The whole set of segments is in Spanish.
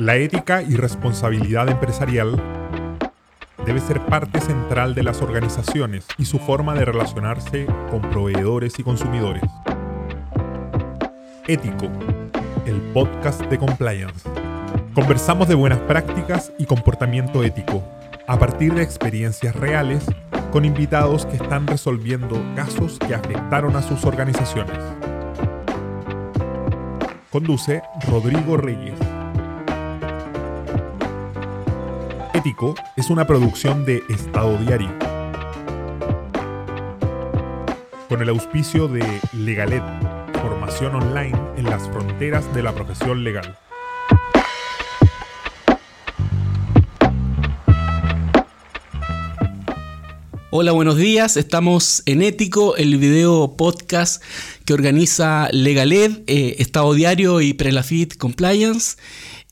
La ética y responsabilidad empresarial debe ser parte central de las organizaciones y su forma de relacionarse con proveedores y consumidores. Ético, el podcast de compliance. Conversamos de buenas prácticas y comportamiento ético a partir de experiencias reales con invitados que están resolviendo casos que afectaron a sus organizaciones. Conduce Rodrigo Reyes. Es una producción de Estado Diario. Con el auspicio de Legalet, formación online en las fronteras de la profesión legal. Hola, buenos días. Estamos en Ético, el video podcast que organiza Legaled, eh, Estado Diario y Prelafit Compliance,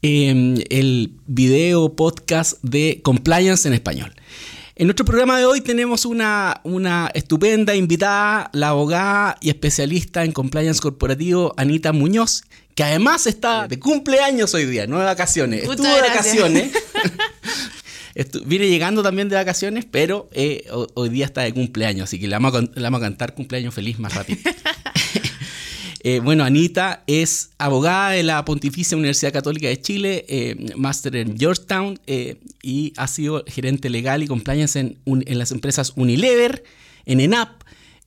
em, el video podcast de Compliance en español. En nuestro programa de hoy tenemos una, una estupenda invitada, la abogada y especialista en compliance corporativo Anita Muñoz, que además está de cumpleaños hoy día, no de vacaciones. Muchas Estuvo de gracias. vacaciones. Estu- Viene llegando también de vacaciones, pero eh, ho- hoy día está de cumpleaños, así que le vamos a, con- le vamos a cantar cumpleaños feliz más rápido. Eh, bueno, Anita es abogada de la Pontificia Universidad Católica de Chile, eh, máster en Georgetown eh, y ha sido gerente legal y compliance en, las empresas Unilever, en ENAP,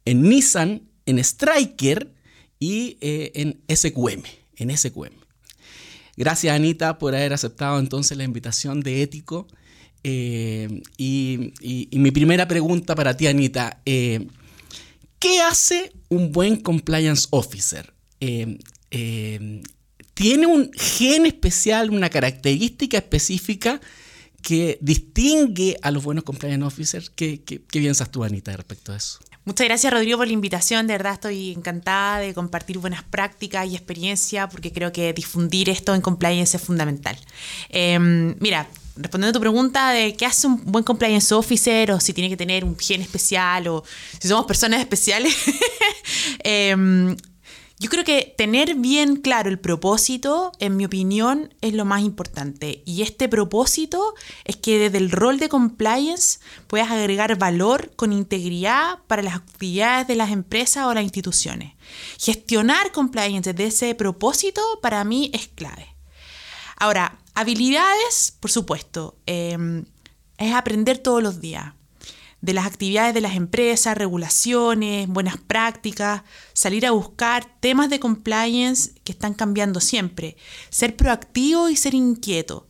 en Nissan, en Striker y en SQM, en. Gracias Anita por haber aceptado entonces la invitación de Ético. Y, mi primera pregunta para ti Anita, ¿qué hace un buen compliance officer? Eh, eh, ¿Tiene un gen especial, una característica específica que distingue a los buenos compliance officers? ¿Qué, piensas tú Anita respecto a eso? Muchas gracias Rodrigo por la invitación, de verdad estoy encantada de compartir buenas prácticas y experiencia porque creo que difundir esto en compliance es fundamental. Eh, mira, respondiendo a tu pregunta de qué hace un buen compliance officer o si tiene que tener un gen especial o si somos personas especiales, eh, yo creo que tener bien claro el propósito, en mi opinión, es lo más importante. Y este propósito es que desde el rol de compliance puedas agregar valor con integridad para las actividades de las empresas o las instituciones. Gestionar compliance desde ese propósito para mí es clave. Ahora, habilidades, por supuesto, eh, es aprender todos los días de las actividades de las empresas, regulaciones, buenas prácticas, salir a buscar temas de compliance que están cambiando siempre, ser proactivo y ser inquieto.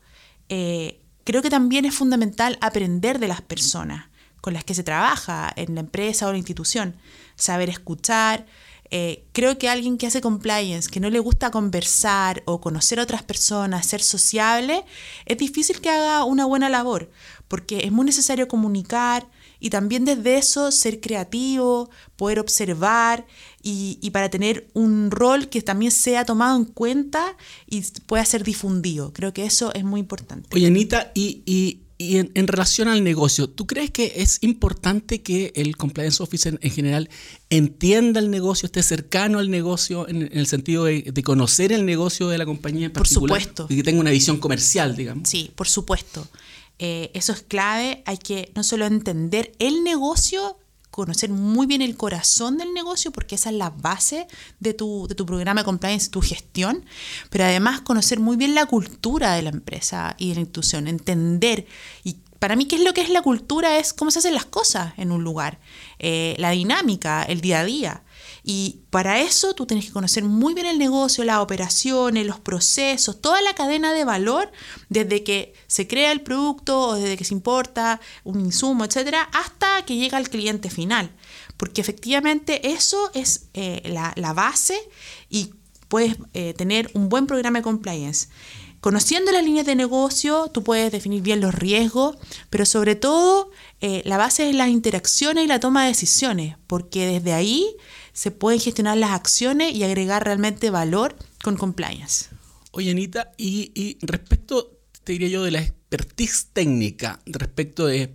Eh, creo que también es fundamental aprender de las personas con las que se trabaja en la empresa o la institución, saber escuchar. Eh, creo que alguien que hace compliance, que no le gusta conversar o conocer a otras personas, ser sociable, es difícil que haga una buena labor, porque es muy necesario comunicar y también desde eso ser creativo, poder observar y, para tener un rol que también sea tomado en cuenta y pueda ser difundido. Creo que eso es muy importante. Oye, Anita, y- y en, en relación al negocio, ¿tú crees que es importante que el compliance officer en general entienda el negocio, esté cercano al negocio, en, en el sentido de, de conocer el negocio de la compañía en Por particular? supuesto. Y que tenga una visión comercial, digamos. Sí, por supuesto. Eh, eso es clave. Hay que no solo entender el negocio, conocer muy bien el corazón del negocio, porque esa es la base de tu, de tu programa de compliance, tu gestión, pero además conocer muy bien la cultura de la empresa y de la institución, entender y para mí, ¿qué es lo que es la cultura? Es cómo se hacen las cosas en un lugar, eh, la dinámica, el día a día. Y para eso tú tienes que conocer muy bien el negocio, las operaciones, los procesos, toda la cadena de valor, desde que se crea el producto o desde que se importa un insumo, etcétera, hasta que llega al cliente final. Porque efectivamente eso es eh, la, la base y puedes eh, tener un buen programa de compliance. Conociendo las líneas de negocio, tú puedes definir bien los riesgos, pero sobre todo eh, la base es las interacciones y la toma de decisiones, porque desde ahí se pueden gestionar las acciones y agregar realmente valor con compliance. Oye, Anita, y, y respecto, te diría yo, de la expertise técnica, respecto de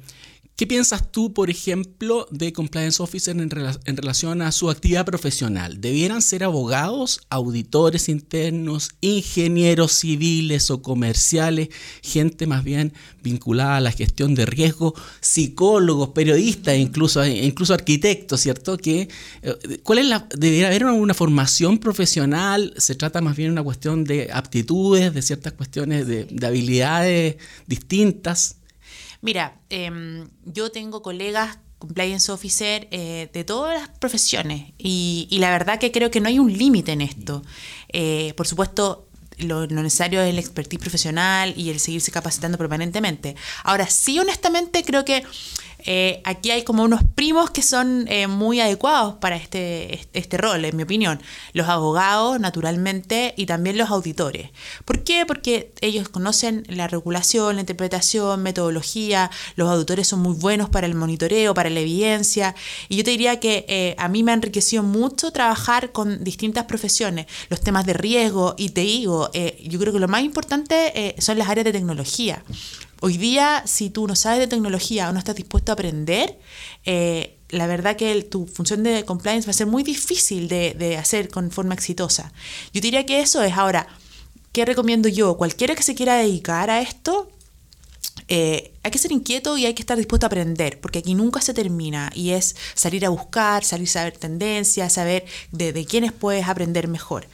¿Qué piensas tú, por ejemplo, de compliance officer en, relación a su actividad profesional? ¿Debieran ser abogados, auditores internos, ingenieros civiles o comerciales, gente más bien vinculada a la gestión de riesgo, psicólogos, periodistas, incluso, incluso arquitectos, ¿cierto? Que, eh, ¿Cuál es la, debería haber una formación profesional? ¿Se trata más bien de una cuestión de aptitudes, de ciertas cuestiones de, de habilidades distintas? Mira, em, yo tengo colegas compliance officer eh, de todas las profesiones y, la verdad que creo que no hay un límite en esto. Eh, por supuesto, lo, necesario es el expertise profesional y el seguirse capacitando permanentemente. Ahora, sí, honestamente, creo que eh, aquí hay como unos primos que son eh, muy adecuados para este, este rol, en mi opinión. Los abogados, naturalmente, y también los auditores. ¿Por qué? Porque ellos conocen la regulación, la interpretación, metodología. Los auditores son muy buenos para el monitoreo, para la evidencia. Y yo te diría que eh, a mí me ha enriquecido mucho trabajar con distintas profesiones. Los temas de riesgo, y te digo, yo creo que lo más importante son las áreas de tecnología. Hoy día, si tú no sabes de tecnología o no estás dispuesto a aprender, eh, la verdad que tu función de compliance va a ser muy difícil de, hacer con forma exitosa. Yo diría que eso es ahora, ¿qué recomiendo yo? Cualquiera que se quiera dedicar a esto, eh, hay que ser inquieto y hay que estar dispuesto a aprender, porque aquí nunca se termina y es salir a buscar, salir a saber tendencias, saber de, de quiénes puedes aprender mejor.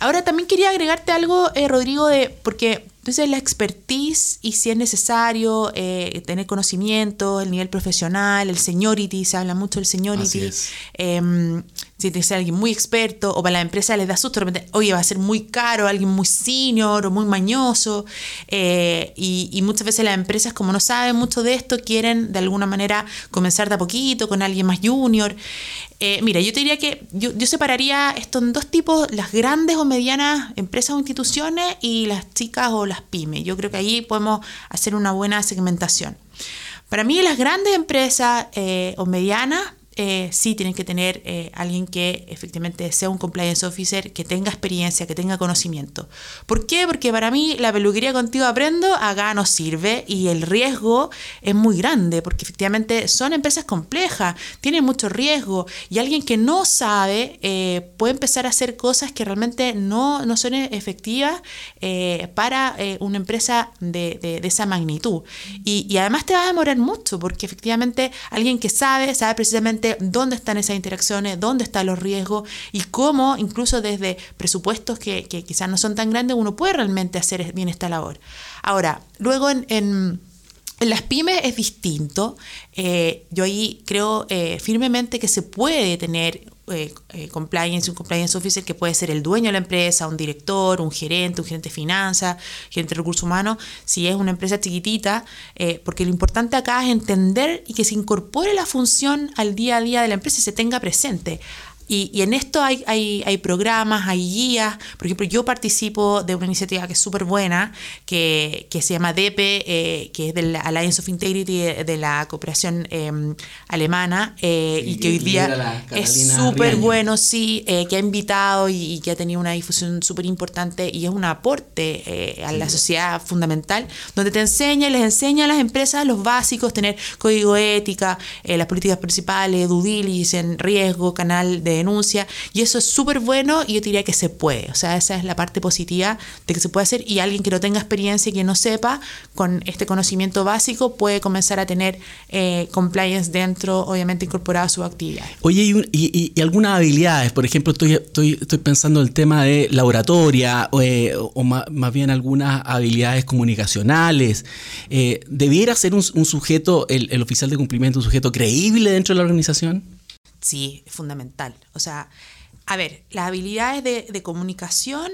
Ahora también quería agregarte algo, eh, Rodrigo, de porque entonces la expertise y si es necesario eh, tener conocimiento, el nivel profesional, el seniority, se habla mucho del seniority. Em, si tienes que alguien muy experto o para la empresa les da susto, repente, oye, va a ser muy caro, alguien muy senior o muy mañoso. Eh, y, muchas veces las empresas, como no saben mucho de esto, quieren de alguna manera comenzar de a poquito con alguien más junior. Eh, mira, yo te diría que yo, yo separaría esto en dos tipos, las grandes o medianas empresas o instituciones y las chicas o las pymes. Yo creo que ahí podemos hacer una buena segmentación. Para mí las grandes empresas eh, o medianas eh, sí tienen que tener eh, alguien que efectivamente sea un compliance officer, que tenga experiencia, que tenga conocimiento. ¿Por qué? Porque para mí la peluquería contigo aprendo, acá no sirve y el riesgo es muy grande, porque efectivamente son empresas complejas, tienen mucho riesgo y alguien que no sabe eh, puede empezar a hacer cosas que realmente no, no son efectivas para una empresa de, de, esa magnitud. Y, y además te va a demorar mucho, porque efectivamente alguien que sabe, sabe precisamente dónde están esas interacciones, dónde están los riesgos y cómo, incluso desde presupuestos que, quizás no son tan grandes, uno puede realmente hacer bien esta labor. Ahora, luego en, las pymes es distinto. Eh, yo ahí creo eh, firmemente que se puede tener eh, eh, compliance, un compliance officer que puede ser el dueño de la empresa, un director, un gerente, un gerente de finanzas, gerente de recursos humanos, si es una empresa chiquitita, eh, porque lo importante acá es entender y que se incorpore la función al día a día de la empresa y se tenga presente. Y, en esto hay, hay, programas, hay guías. Por ejemplo, yo participo de una iniciativa que es súper buena, que, se llama DEPE, eh, que es del Alliance of Integrity de, la cooperación em, alemana, eh, y que hoy día es súper bueno, sí, eh, que ha invitado y, que ha tenido una difusión súper importante y es un aporte a la sociedad fundamental, donde te enseña y les enseña a las empresas los básicos, tener código ética, las políticas principales, due diligence, riesgo, canal de denuncia, y eso es súper bueno y yo diría que se puede, o sea, esa es la parte positiva de que se puede hacer y alguien que no tenga experiencia y que no sepa, con este conocimiento básico puede comenzar a tener eh, compliance dentro, obviamente incorporado a su actividad. Oye, y, algunas habilidades, por ejemplo, estoy, estoy, pensando en el tema de la oratoria o, eh, más, bien algunas habilidades comunicacionales. Eh, ¿Debiera ser un, sujeto, el, el oficial de cumplimiento, un sujeto creíble dentro de la organización? Sí, es fundamental. O sea, a ver, las habilidades de, comunicación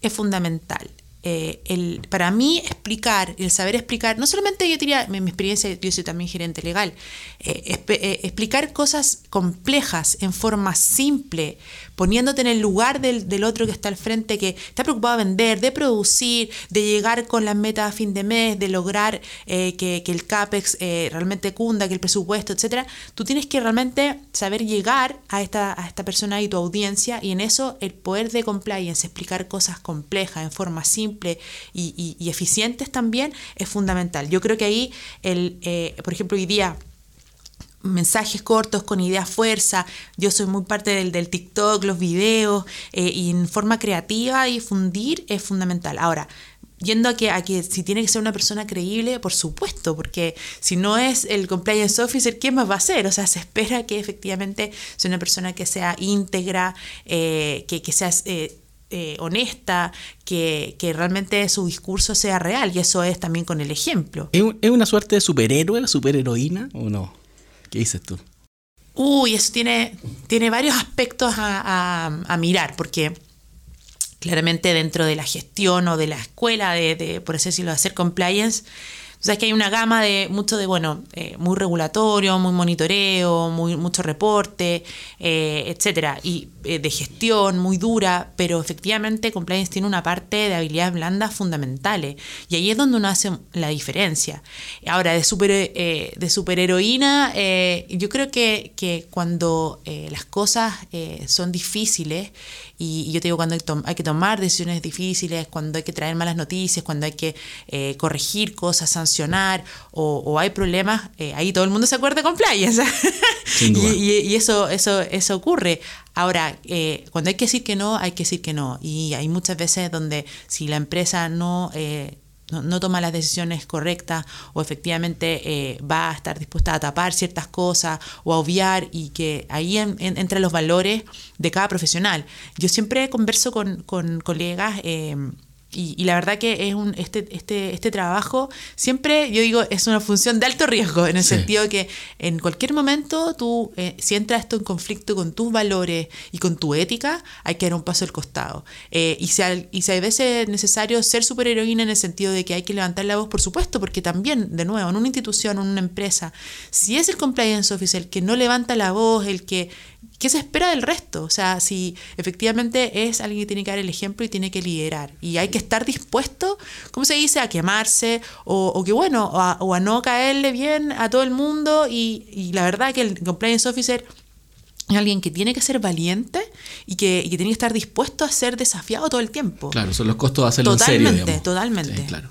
es fundamental. Eh, el, para mí explicar, el saber explicar, no solamente yo diría, mi, mi experiencia, yo soy también gerente legal, eh, eh, explicar cosas complejas en forma simple, poniéndote en el lugar del, del, otro que está al frente, que está preocupado de vender, de producir, de llegar con las metas a fin de mes, de lograr que, que, el CAPEX realmente cunda, que el presupuesto, etcétera, tú tienes que realmente saber llegar a esta, a esta persona y tu audiencia, y en eso el poder de compliance, explicar cosas complejas en forma simple, y, eficientes también es fundamental. Yo creo que ahí, el, eh, por ejemplo, hoy día mensajes cortos con ideas fuerza. Yo soy muy parte del, del TikTok, los videos, eh, y en forma creativa difundir es fundamental. Ahora, yendo a que, a que si tiene que ser una persona creíble, por supuesto, porque si no es el compliance officer, ¿quién más va a ser? O sea, se espera que efectivamente sea una persona que sea íntegra, eh, que, que, sea... Eh, honesta, que, que, realmente su discurso sea real, y eso es también con el ejemplo. ¿Es, una suerte de superhéroe, la superheroína o no? ¿Qué dices tú? Uy, eso tiene, tiene varios aspectos a, mirar, porque claramente dentro de la gestión o de la escuela de, de por así decirlo, de hacer compliance, sea, que hay una gama de mucho de, bueno, eh, muy regulatorio, muy monitoreo, muy, mucho reporte, eh, etcétera, y eh, de gestión muy dura, pero efectivamente compliance tiene una parte de habilidades blandas fundamentales, y ahí es donde uno hace la diferencia. Ahora, de, super, de superheroína, yo creo que, que cuando las cosas son difíciles, y, yo te digo, cuando hay, que tomar decisiones difíciles, cuando hay que traer malas noticias, cuando hay que corregir cosas, sancionar o, hay problemas, eh, ahí todo el mundo se acuerda con playas. y, y, eso, eso, eso ocurre. Ahora, eh, cuando hay que decir que no, hay que decir que no. Y hay muchas veces donde si la empresa no no, toma las decisiones correctas o efectivamente eh, va a estar dispuesta a tapar ciertas cosas o a obviar y que ahí entran los valores de cada profesional. Yo siempre converso con, con colegas eh, y, la verdad que es un, este, este, este trabajo siempre, yo digo, es una función de alto riesgo, en el sentido de que en cualquier momento tú, eh, si entra esto en conflicto con tus valores y con tu ética, hay que dar un paso al costado. Eh, y, si hay, y si hay veces necesario ser superheroína en el sentido de que hay que levantar la voz, por supuesto, porque también, de nuevo, en una institución, en una empresa, si es el compliance officer el que no levanta la voz, el que ¿qué se espera del resto? O sea, si efectivamente es alguien que tiene que dar el ejemplo y tiene que liderar. Y hay que estar dispuesto, ¿cómo se dice?, a quemarse o, que, bueno, o a, no caerle bien a todo el mundo. Y, la verdad que el compliance officer es alguien que tiene que ser valiente y que, y que, tiene que estar dispuesto a ser desafiado todo el tiempo. Claro, son los costos de hacerlo en serio. Totalmente, totalmente. claro.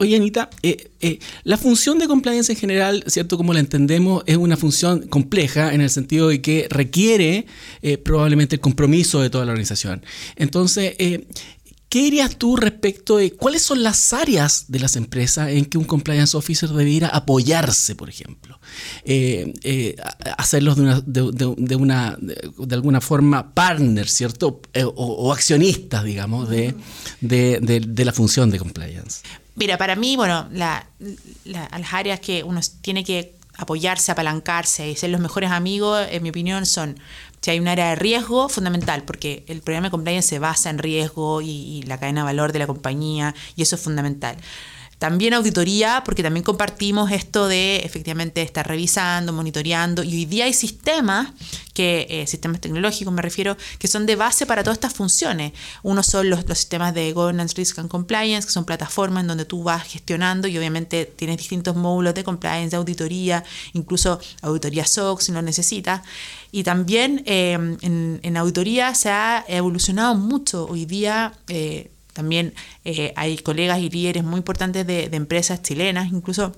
Oye, Anita, eh, eh, la función de compliance en general, ¿cierto? Como la entendemos, es una función compleja en el sentido de que requiere eh, probablemente el compromiso de toda la organización. Entonces, ¿Qué dirías tú respecto de cuáles son las áreas de las empresas en que un compliance officer debiera apoyarse, por ejemplo? hacerlos de una, de, una, de, alguna forma partner, ¿cierto? o, o, accionistas, digamos, de, la función de compliance. Mira, para mí, bueno, las áreas que uno tiene que apoyarse, apalancarse y ser los mejores amigos, en mi opinión, son si hay un área de riesgo, fundamental, porque el programa de compliance se basa en riesgo y, y la cadena de valor de la compañía, y eso es fundamental. También auditoría, porque también compartimos esto de efectivamente estar revisando, monitoreando, y hoy día hay sistemas, que, eh, sistemas tecnológicos me refiero, que son de base para todas estas funciones. Uno son los, los sistemas de Governance, Risk and Compliance, que son plataformas en donde tú vas gestionando y obviamente tienes distintos módulos de compliance, de auditoría, incluso auditoría SOX si lo necesitas. Y también eh, en, en, auditoría se ha evolucionado mucho. Hoy día... Eh, también eh, hay colegas y líderes muy importantes de, de empresas chilenas, incluso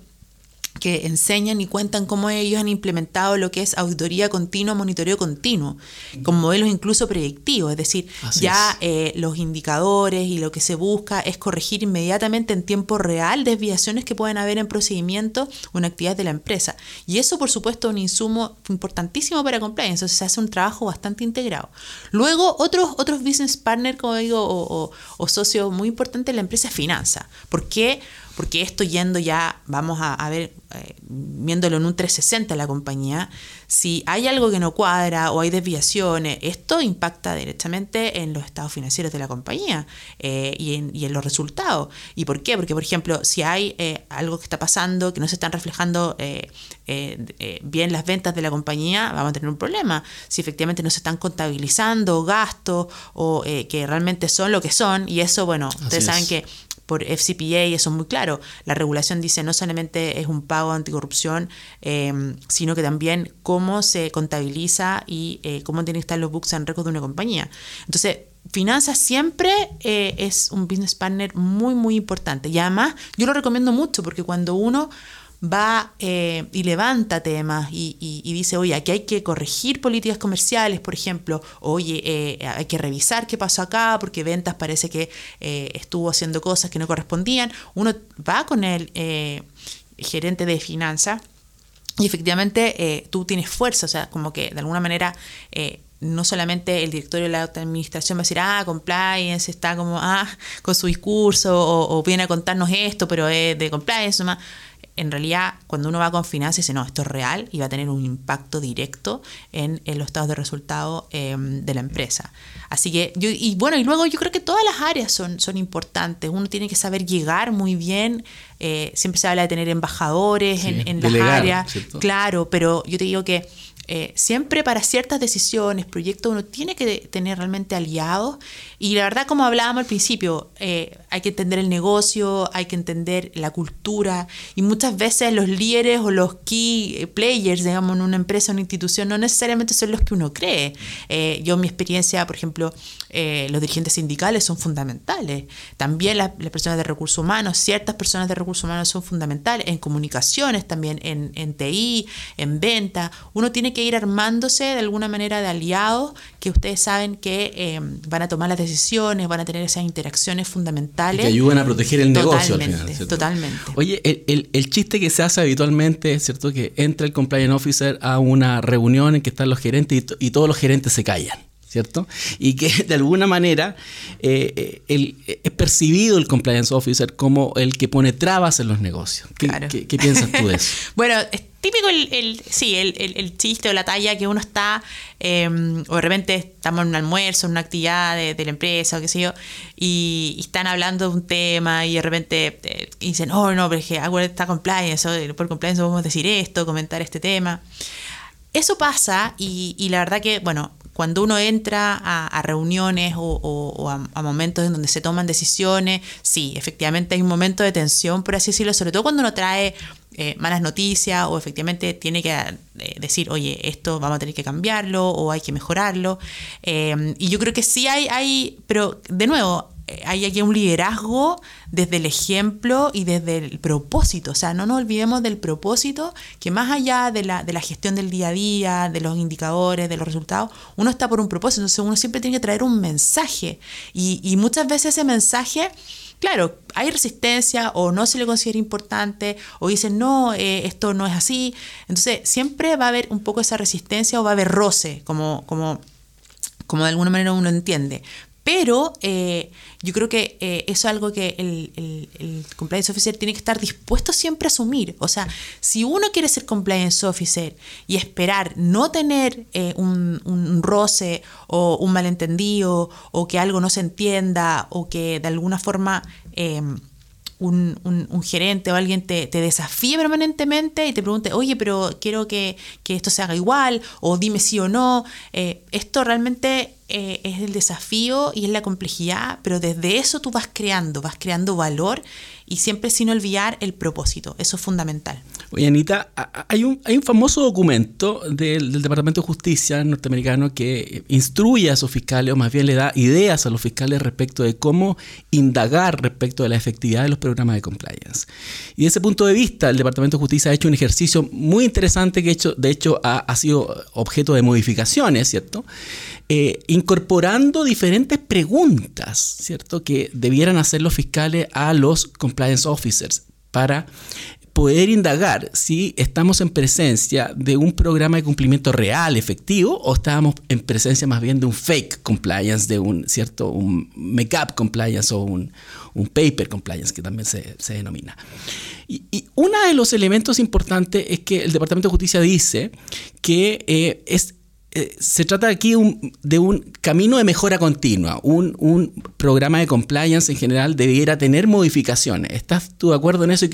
que enseñan y cuentan cómo ellos han implementado lo que es auditoría continua, monitoreo continuo, con modelos incluso predictivos, es decir, ya eh, los indicadores y lo que se busca es corregir inmediatamente en tiempo real desviaciones que pueden haber en procedimientos o en actividades de la empresa. Y eso, por supuesto, es un insumo importantísimo para compliance, entonces se hace un trabajo bastante integrado. Luego, otros, otros business partners, como digo, o, o, socios muy importantes de la empresa es finanza. ¿Por qué? Porque esto yendo ya, vamos a, ver, eh, viéndolo en un 360 la compañía, si hay algo que no cuadra o hay desviaciones, esto impacta directamente en los estados financieros de la compañía eh, y, en, los resultados. ¿Y por qué? Porque, por ejemplo, si hay eh, algo que está pasando, que no se están reflejando bien las ventas de la compañía, vamos a tener un problema. Si efectivamente no se están contabilizando gastos o que realmente son lo que son, y eso, bueno, ustedes saben que por FCPA, eso es muy claro. La regulación dice no solamente es un pago anticorrupción, eh, sino que también cómo se contabiliza y eh, cómo tienen que estar los books and records de una compañía. Entonces, finanzas siempre eh, es un business partner muy, muy importante. Y además, yo lo recomiendo mucho porque cuando uno va eh, y levanta temas y, dice, oye, aquí hay que corregir políticas comerciales, por ejemplo, oye, eh, hay que revisar qué pasó acá porque ventas parece que estuvo haciendo cosas que no correspondían, uno va con el gerente de finanzas y efectivamente tú tienes fuerza, o sea, como que de alguna manera no solamente el directorio de la administración va a decir, ah, compliance, está como, ah, con su discurso, o, viene a contarnos esto, pero es de compliance, más. En realidad, cuando uno va con finanzas, dice, no, esto es real y va a tener un impacto directo en, los estados de resultado em, de la empresa. Así que, yo, y bueno, y luego yo creo que todas las áreas son, son importantes. Uno tiene que saber llegar muy bien. Eh, siempre se habla de tener embajadores en, en las áreas. Claro, pero yo te digo que eh, siempre para ciertas decisiones, proyectos, uno tiene que tener realmente aliados. Y la verdad, como hablábamos al principio, eh, hay que entender el negocio, hay que entender la cultura. Y muchas veces los líderes o los key players, digamos, en una empresa o una institución, no necesariamente son los que uno cree. Eh, yo, en mi experiencia, por ejemplo, los dirigentes sindicales son fundamentales. También las, personas de recursos humanos, ciertas personas de recursos humanos son fundamentales. En comunicaciones también, en, en TI, en venta. Uno tiene que ir armándose de alguna manera de aliados que ustedes saben que eh, van a tomar las decisiones, van a tener esas interacciones fundamentales. que ayudan a proteger el negocio al final. Totalmente. Oye, el, chiste que se hace habitualmente es cierto que entra el compliance officer a una reunión en que están los gerentes y, todos los gerentes se callan. ¿Cierto? Y que de alguna manera eh, eh, es percibido el compliance officer como el que pone trabas en los negocios. ¿Qué, ¿qué, piensas tú de eso? bueno, típico el, sí, el, chiste o la talla que uno está, em, o de repente estamos en un almuerzo, en una actividad de, la empresa o qué sé yo, y, están hablando de un tema y de repente eh, dicen, oh no, pero es que hago esta compliance, o por compliance podemos decir esto, comentar este tema. Eso pasa y, y la verdad que, bueno, cuando uno entra a, reuniones o, a, momentos en donde se toman decisiones, sí, efectivamente hay un momento de tensión, por así decirlo, sobre todo cuando uno trae eh, malas noticias o efectivamente tiene que eh, decir, oye, esto vamos a tener que cambiarlo o hay que mejorarlo. Eh, y yo creo que sí hay, hay, pero de nuevo, hay aquí un liderazgo desde el ejemplo y desde el propósito. O sea, no nos olvidemos del propósito, que más allá de la, de la gestión del día a día, de los indicadores, de los resultados, uno está por un propósito. Entonces uno siempre tiene que traer un mensaje. Y, y muchas veces ese mensaje claro, hay resistencia o no se le considera importante o dicen, no, eh, esto no es así. Entonces, siempre va a haber un poco esa resistencia o va a haber roce, como, como, como de alguna manera uno entiende. Pero eh, yo creo que eh, eso es algo que el, compliance officer tiene que estar dispuesto siempre a asumir. O sea, si uno quiere ser compliance officer y esperar no tener eh, un, roce o un malentendido o que algo no se entienda o que de alguna forma un, gerente o alguien te, desafíe permanentemente y te pregunte, oye, pero quiero que, esto se haga igual, o dime sí o no. Eh, esto realmente eh, es el desafío y es la complejidad, pero desde eso tú vas creando, vas creando valor y siempre sin olvidar el propósito. Eso es fundamental. Oye, Anita, hay un, famoso documento del, Departamento de Justicia norteamericano que instruye a sus fiscales, o más bien le da ideas a los fiscales respecto de cómo indagar respecto de la efectividad de los programas de compliance. Y desde ese punto de vista, el Departamento de Justicia ha hecho un ejercicio muy interesante que de hecho ha, ha sido objeto de modificaciones, ¿cierto? Eh, incorporando diferentes preguntas, ¿cierto? Que debieran hacer los fiscales a los compliance officers para poder indagar si estamos en presencia de un programa de cumplimiento real, efectivo, o estamos en presencia más bien de un fake compliance, de un cierto un make-up compliance o un, paper compliance, que también se, denomina. Y, uno de los elementos importantes es que el Departamento de Justicia dice que eh, es eh, se trata aquí de un camino de mejora continua. Un, programa de compliance en general debiera tener modificaciones. ¿Estás tú de acuerdo en eso?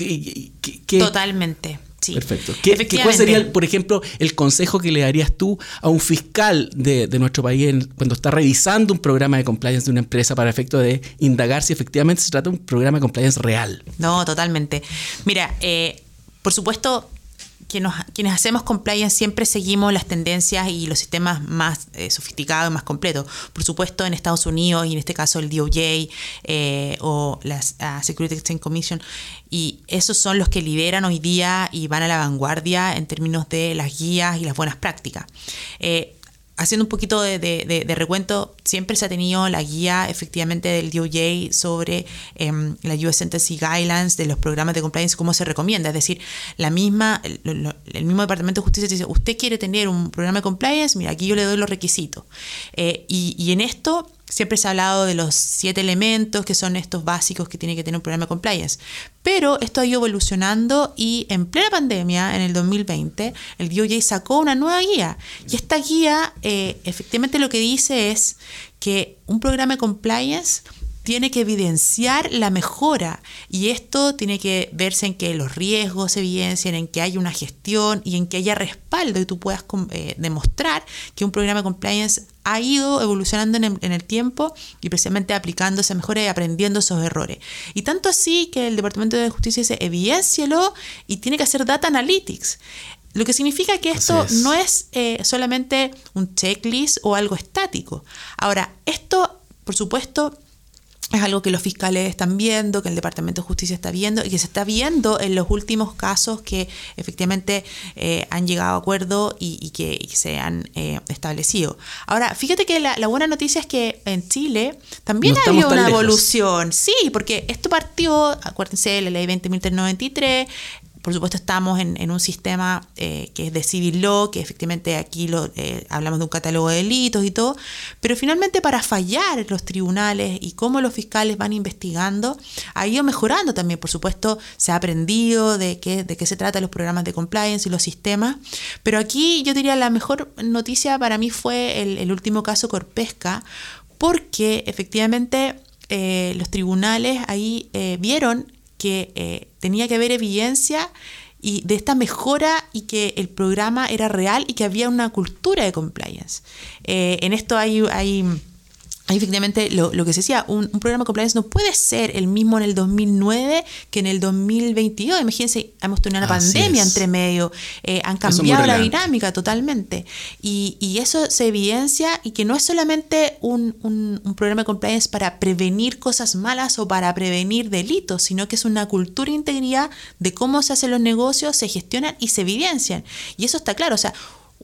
Totalmente. Sí. Perfecto. ¿Qué, ¿Cuál sería, por ejemplo, el consejo que le darías tú a un fiscal de, nuestro país cuando está revisando un programa de compliance de una empresa para efecto de indagar si efectivamente se trata de un programa de compliance real? No, totalmente. Mira, eh, por supuesto, quienes hacemos compliance siempre seguimos las tendencias y los sistemas más eh, sofisticados y más completos. Por supuesto, en Estados Unidos y en este caso el DOJ eh, o la uh, Security Exchange Commission, y esos son los que lideran hoy día y van a la vanguardia en términos de las guías y las buenas prácticas. Eh, haciendo un poquito de, recuento, siempre se ha tenido la guía efectivamente del DOJ sobre em, la US Sentencing Guidelines de los programas de compliance, cómo se recomienda. Es decir, la misma, el, mismo Departamento de Justicia dice, usted quiere tener un programa de compliance, mira, aquí yo le doy los requisitos. Eh, y, y en esto Siempre se ha hablado de los siete elementos que son estos básicos que tiene que tener un programa de compliance. Pero esto ha ido evolucionando y en plena pandemia, en el 2020, el DOJ sacó una nueva guía. Y esta guía eh, efectivamente lo que dice es que un programa de compliance tiene que evidenciar la mejora y esto tiene que verse en que los riesgos se evidencien, en que haya una gestión y en que haya respaldo y tú puedas eh, demostrar que un programa de compliance ha ido evolucionando en el, tiempo y precisamente aplicando esa mejora y aprendiendo esos errores. Y tanto así que el Departamento de Justicia dice, evidencialo y tiene que hacer data analytics. Lo que significa que esto no es eh, solamente un checklist o algo estático. Ahora, esto, por supuesto, es algo que los fiscales están viendo, que el Departamento de Justicia está viendo y que se está viendo en los últimos casos que efectivamente eh, han llegado a acuerdo y, que se han eh, establecido. Ahora, fíjate que la, buena noticia es que en Chile también ha habido una evolución. Sí, porque esto partió, acuérdense, la ley 20.393, por supuesto, estamos en, un sistema eh, que es de civil law, que efectivamente aquí eh, hablamos de un catálogo de delitos y todo, pero finalmente para fallar los tribunales y cómo los fiscales van investigando, ha ido mejorando también. Por supuesto, se ha aprendido de qué, se trata los programas de compliance y los sistemas, pero aquí yo diría la mejor noticia para mí fue el, último caso Corpesca, porque efectivamente eh, los tribunales ahí vieron que tenía que haber evidencia y de esta mejora y que el programa era real y que había una cultura de compliance. Eh, en esto hay, hay efectivamente lo, que se decía, un, programa de compliance no puede ser el mismo en el 2009 que en el 2022. Imagínense, hemos tenido una pandemia entre medio, eh, han cambiado la dinámica totalmente. Y, eso se evidencia y que no es solamente un, un, programa de compliance para prevenir cosas malas o para prevenir delitos, sino que es una cultura e integridad de cómo se hacen los negocios, se gestionan y se evidencian. Y eso está claro, o sea,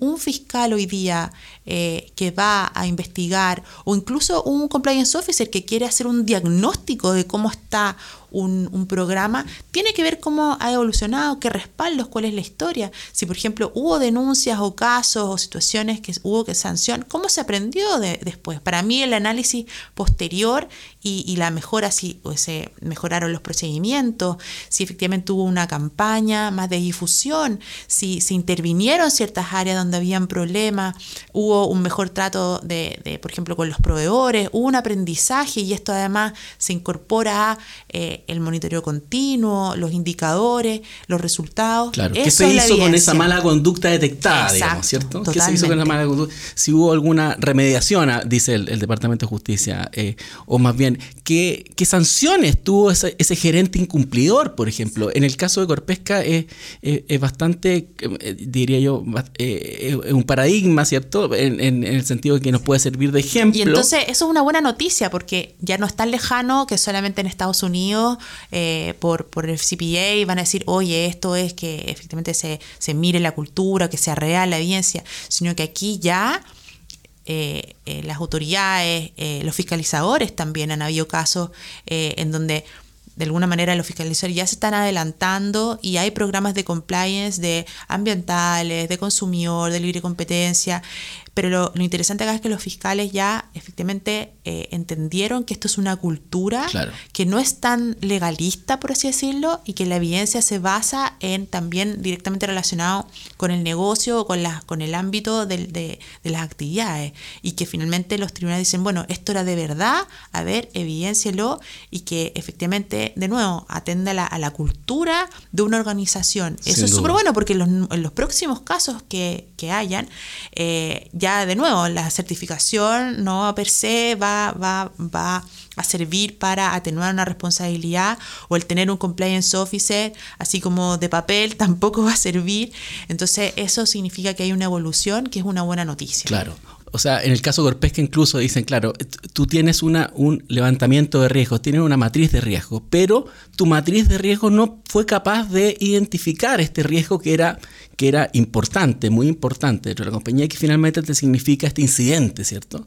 un fiscal hoy día eh, que va a investigar o incluso un compliance officer que quiere hacer un diagnóstico de cómo está un, programa, tiene que ver cómo ha evolucionado, qué respaldos, cuál es la historia. Si, por ejemplo, hubo denuncias o casos o situaciones que hubo que sanción, ¿cómo se aprendió después? Para mí, el análisis posterior y, la mejora, si se mejoraron los procedimientos, si efectivamente hubo una campaña más de difusión, si se intervinieron ciertas áreas donde habían problemas, hubo un mejor trato de, por ejemplo, con los proveedores, hubo un aprendizaje y esto además se incorpora a eh, el monitoreo continuo, los indicadores, los resultados. Claro, ¿qué se hizo con esa mala conducta detectada, digamos, ¿cierto? ¿Qué se hizo con esa mala conducta? Si hubo alguna remediación, ah, dice el, Departamento de Justicia, eh, o más bien, ¿qué, qué sanciones tuvo ese, gerente incumplidor, por ejemplo? En el caso de Corpesca es, es, bastante, eh, diría yo, un paradigma, ¿cierto? En, en, el sentido de que nos puede servir de ejemplo. Y entonces eso es una buena noticia porque ya no es tan lejano que solamente en Estados Unidos eh, por, por el CPA van a decir, oye, esto es que efectivamente se, se mire la cultura, que sea real la evidencia, sino que aquí ya... Eh, eh, las autoridades, los fiscalizadores también han habido casos en donde de alguna manera los fiscalizadores ya se están adelantando y hay programas de compliance de ambientales, de consumidor, de libre competencia, pero lo, interesante acá es que los fiscales ya efectivamente eh, entendieron que esto es una cultura que no es tan legalista, por así decirlo, y que la evidencia se basa en también directamente relacionado con el negocio o con, la, con el ámbito de, de, las actividades. Y que finalmente los tribunales dicen, bueno, esto era de verdad, a ver, evidéncielo, y que efectivamente, de nuevo, atenda a la, cultura de una organización. Eso es súper bueno porque en los, próximos casos que, que hayan, eh, ya de nuevo, la certificación no per se va, va, va a servir para atenuar una responsabilidad o el tener un compliance officer así como de papel tampoco va a servir. Entonces eso significa que hay una evolución que es una buena noticia. Claro. O sea, en el caso Corpesca incluso dicen, claro, tú tienes una, un levantamiento de riesgo, tienes una matriz de riesgo, pero tu matriz de riesgo no fue capaz de identificar este riesgo que era, que era importante, muy importante dentro de la compañía, que finalmente te significa este incidente, ¿cierto?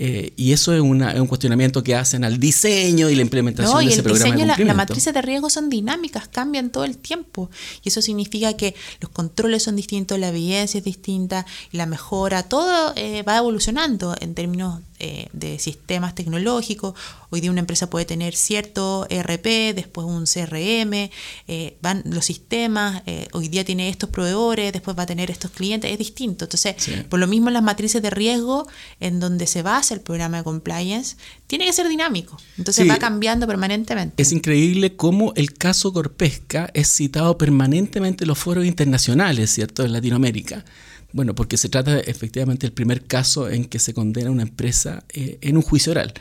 Eh, y eso es, un cuestionamiento que hacen al diseño y la implementación de ese programa de cumplimiento. La, las matrices de riesgo son dinámicas, cambian todo el tiempo. Y eso significa que los controles son distintos, la evidencia es distinta y la mejora, todo eh, va evolucionando en términos eh, de sistemas tecnológicos. Hoy día una empresa puede tener cierto ERP, después un CRM, eh, van los sistemas, eh, hoy día tiene estos proveedores, después va a tener estos clientes, es distinto. Entonces, por lo mismo las matrices de riesgo, en donde se basa el programa de compliance, tiene que ser dinámico. Entonces va cambiando permanentemente. Es increíble cómo el caso Corpesca es citado permanentemente en los foros internacionales, ¿cierto?, en Latinoamérica. Bueno, porque se trata efectivamente del primer caso en que se condena una empresa eh, en un juicio oral.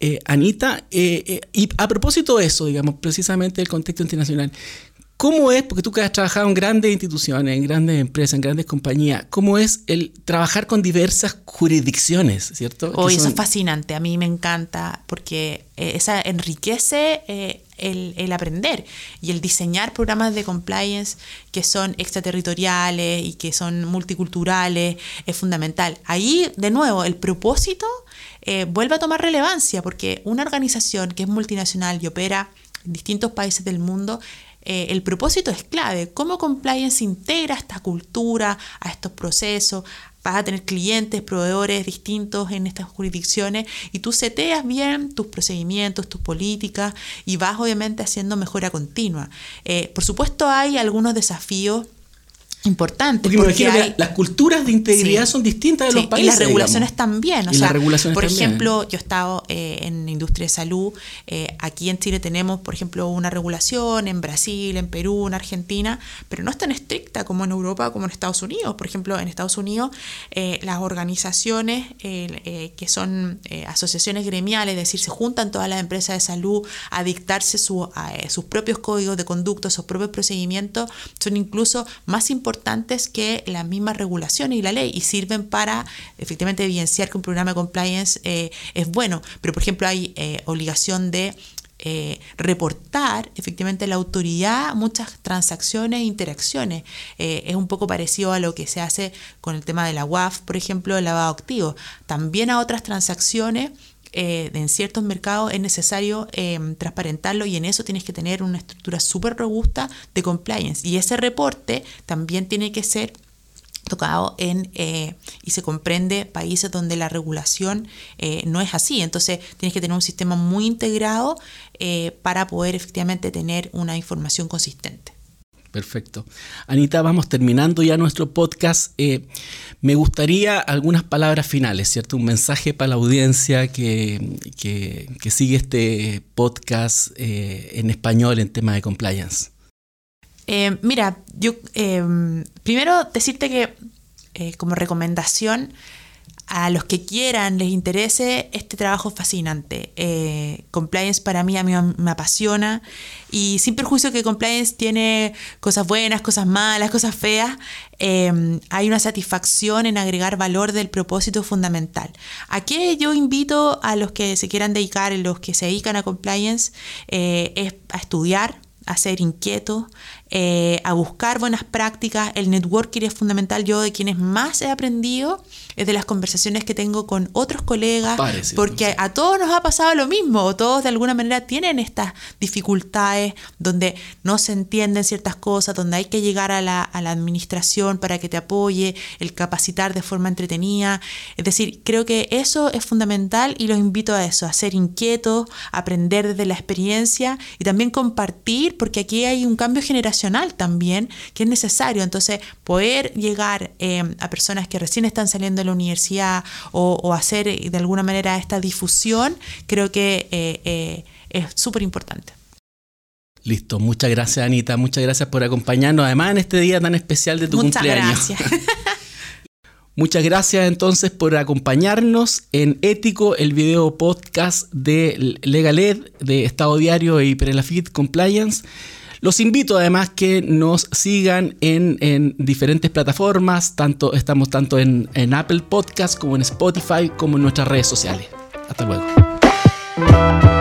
Eh, Anita, eh, y a propósito de eso, digamos, precisamente del contexto internacional, ¿Cómo es, porque tú que has trabajado en grandes instituciones, en grandes empresas, en grandes compañías, cómo es el trabajar con diversas jurisdicciones, ¿cierto? Hoy eso es fascinante, a mí me encanta porque esa enriquece el, aprender y el diseñar programas de compliance que son extraterritoriales y que son multiculturales es fundamental. Ahí, de nuevo, el propósito eh, vuelve a tomar relevancia porque una organización que es multinacional y opera en distintos países del mundo, eh, el propósito es clave. ¿Cómo compliance integra esta cultura, a estos procesos, vas a tener clientes, proveedores distintos en estas jurisdicciones y tú seteas bien tus procedimientos, tus políticas y vas obviamente haciendo mejora continua. Eh, por supuesto hay algunos desafíos importante. Porque, las culturas de integridad son distintas de los países. Y las regulaciones también. O sea, por ejemplo, yo he estado eh, en industria de salud. Eh, aquí en Chile tenemos, por ejemplo, una regulación en Brasil, en Perú, en Argentina, pero no es tan estricta como en Europa como en Estados Unidos. Por ejemplo, en Estados Unidos, eh, las organizaciones que son asociaciones gremiales, es decir, se juntan todas las empresas de salud a dictarse sus propios códigos de conducta, sus propios procedimientos, son incluso más importantes importantes que las mismas regulaciones y la ley y sirven para efectivamente evidenciar que un programa de compliance eh, es bueno. Pero, por ejemplo, hay eh, obligación de eh, reportar efectivamente la autoridad muchas transacciones e interacciones. es un poco parecido a lo que se hace con el tema de la UAF, por ejemplo, el lavado activo. También a otras transacciones eh, en ciertos mercados es necesario em, transparentarlo y en eso tienes que tener una estructura súper robusta de compliance. Y ese reporte también tiene que ser tocado en eh, y se comprende países donde la regulación eh, no es así. Entonces tienes que tener un sistema muy integrado para poder efectivamente tener una información consistente. Perfecto. Anita, vamos terminando ya nuestro podcast. Eh, me gustaría algunas palabras finales, ¿cierto? Un mensaje para la audiencia que, sigue este podcast eh, en español en tema de compliance. Eh, mira, yo primero decirte que como recomendación, a los que quieran, les interese, este trabajo fascinante. Eh, compliance para mí a mí me apasiona y sin perjuicio que compliance tiene cosas buenas, cosas malas, cosas feas, eh, hay una satisfacción en agregar valor del propósito fundamental. Aquí yo invito a los que se quieran dedicar, los que se dedican a compliance, eh, es a estudiar, a ser inquietos, a buscar buenas prácticas. El networking es fundamental. Yo de quienes más he aprendido es de las conversaciones que tengo con otros colegas, porque a todos nos ha pasado lo mismo, todos de alguna manera tienen estas dificultades donde no se entienden ciertas cosas, donde hay que llegar a la, a la administración para que te apoye, el capacitar de forma entretenida. Es decir, creo que eso es fundamental y los invito a eso, a ser inquietos, aprender desde la experiencia y también compartir, porque aquí hay un cambio generacional también que es necesario. Entonces, poder llegar eh, a personas que recién están saliendo de la universidad o, hacer eh, de alguna manera esta difusión, creo que eh, eh, es súper importante. Listo, muchas gracias Anita, muchas gracias por acompañarnos, además en este día tan especial de tu muchas cumpleaños. Gracias. Muchas gracias entonces por acompañarnos en Ético, el video podcast de Legaled, de Estado Diario y Prelafit Compliance. Los invito además que nos sigan en, diferentes plataformas, tanto, estamos tanto en, en Apple Podcast como en Spotify como en nuestras redes sociales. Hasta luego.